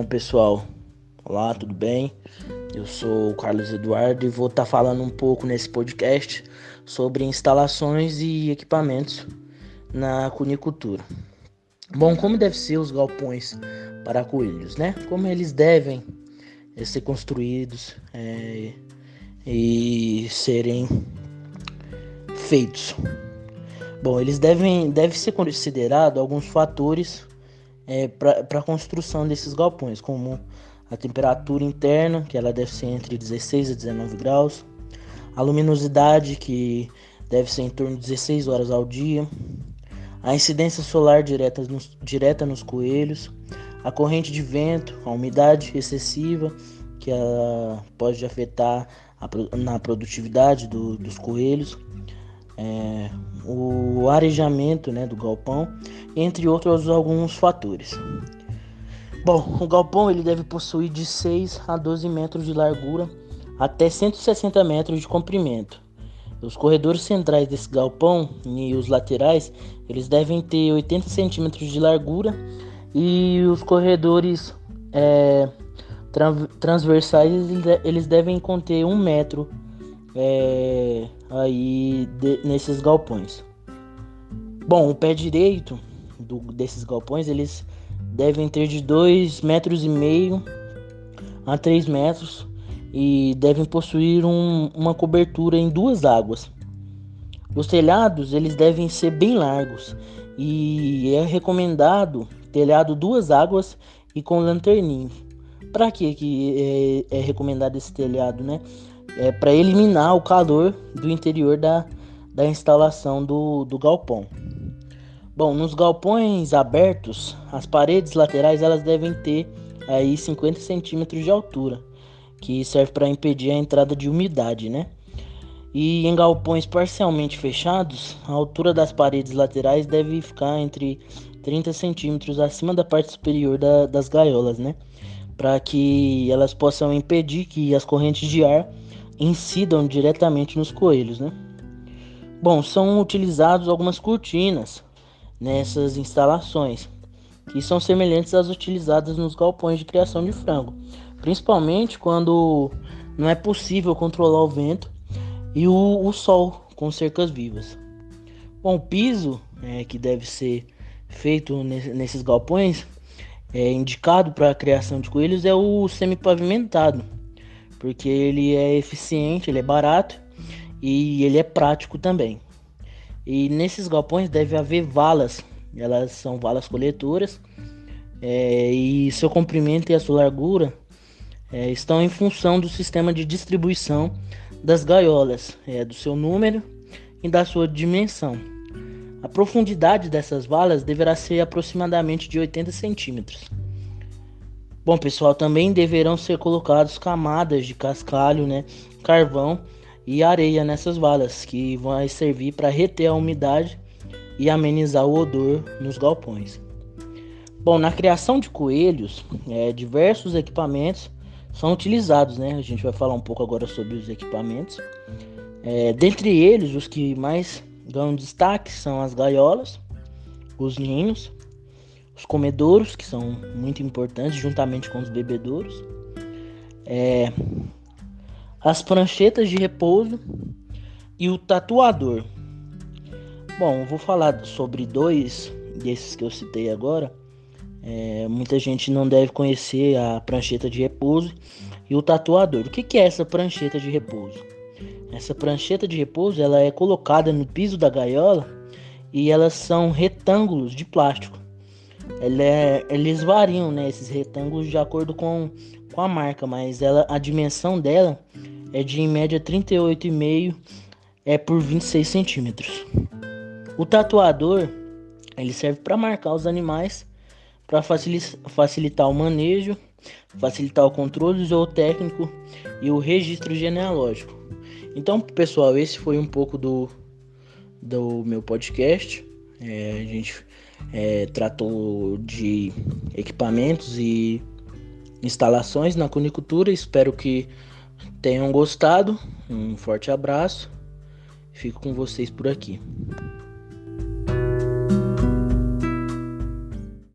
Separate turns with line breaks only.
Bom, pessoal, olá, tudo bem? Eu sou o Carlos Eduardo e vou estar tá falando um pouco nesse podcast sobre instalações e equipamentos na cunicultura. Bom, como devem ser os galpões para coelhos, né? Como eles devem eh, ser construídos é, e serem feitos. Bom, eles devem deve ser considerado alguns fatores é, para a construção desses galpões, como a temperatura interna, que ela deve ser entre 16 e 19 graus, a luminosidade, que deve ser em torno de 16 horas ao dia, a incidência solar direta nos, direta nos coelhos, a corrente de vento, a umidade excessiva, que ela pode afetar a, na produtividade do, dos coelhos, é, o arejamento né, do galpão, entre outros alguns fatores. Bom, o galpão ele deve possuir de 6 a 12 metros de largura até 160 metros de comprimento. Os corredores centrais desse galpão e os laterais eles devem ter 80 centímetros de largura e os corredores é, transversais eles devem conter um metro é, aí de, nesses galpões. Bom, o pé direito do, desses galpões eles devem ter de 2 metros e meio a 3 metros e devem possuir um, uma cobertura em duas águas. Os telhados eles devem ser bem largos e é recomendado telhado duas águas e com lanterninho. Para que que é, é recomendado esse telhado, né? É, para eliminar o calor do interior da, da instalação do, do galpão. Bom, nos galpões abertos, as paredes laterais elas devem ter aí 50 centímetros de altura, que serve para impedir a entrada de umidade, né? E em galpões parcialmente fechados, a altura das paredes laterais deve ficar entre 30 centímetros acima da parte superior da, das gaiolas, né? Para que elas possam impedir que as correntes de ar incidam diretamente nos coelhos, né? Bom, são utilizados algumas cortinas nessas instalações, que são semelhantes às utilizadas nos galpões de criação de frango, principalmente quando não é possível controlar o vento e o, o sol com cercas vivas. Bom, o piso é, que deve ser feito nesses galpões é indicado para a criação de coelhos é o semi-pavimentado porque ele é eficiente, ele é barato e ele é prático também. E nesses galpões deve haver valas, elas são valas coletoras é, e seu comprimento e a sua largura é, estão em função do sistema de distribuição das gaiolas, é, do seu número e da sua dimensão. A profundidade dessas valas deverá ser aproximadamente de 80 centímetros. Bom, pessoal, também deverão ser colocados camadas de cascalho, né, carvão e areia nessas valas, que vão servir para reter a umidade e amenizar o odor nos galpões. Bom, na criação de coelhos, é, diversos equipamentos são utilizados, né? A gente vai falar um pouco agora sobre os equipamentos. É, dentre eles, os que mais ganham destaque são as gaiolas, os ninhos, os comedouros, que são muito importantes, juntamente com os bebedouros, é, as pranchetas de repouso e o tatuador. Bom, vou falar sobre dois desses que eu citei agora. É, muita gente não deve conhecer a prancheta de repouso e o tatuador. O que, que é essa prancheta de repouso? Essa prancheta de repouso ela é colocada no piso da gaiola e elas são retângulos de plástico é, eles variam, né, esses retângulos de acordo com, com a marca, mas ela, a dimensão dela é de em média 38,5 é por 26 centímetros. O tatuador ele serve para marcar os animais, para facilitar o manejo, facilitar o controle zootécnico e o registro genealógico. Então, pessoal, esse foi um pouco do, do meu podcast. É, a gente é, tratou de equipamentos e instalações na cunicultura. Espero que tenham gostado. Um forte abraço. Fico com vocês por aqui.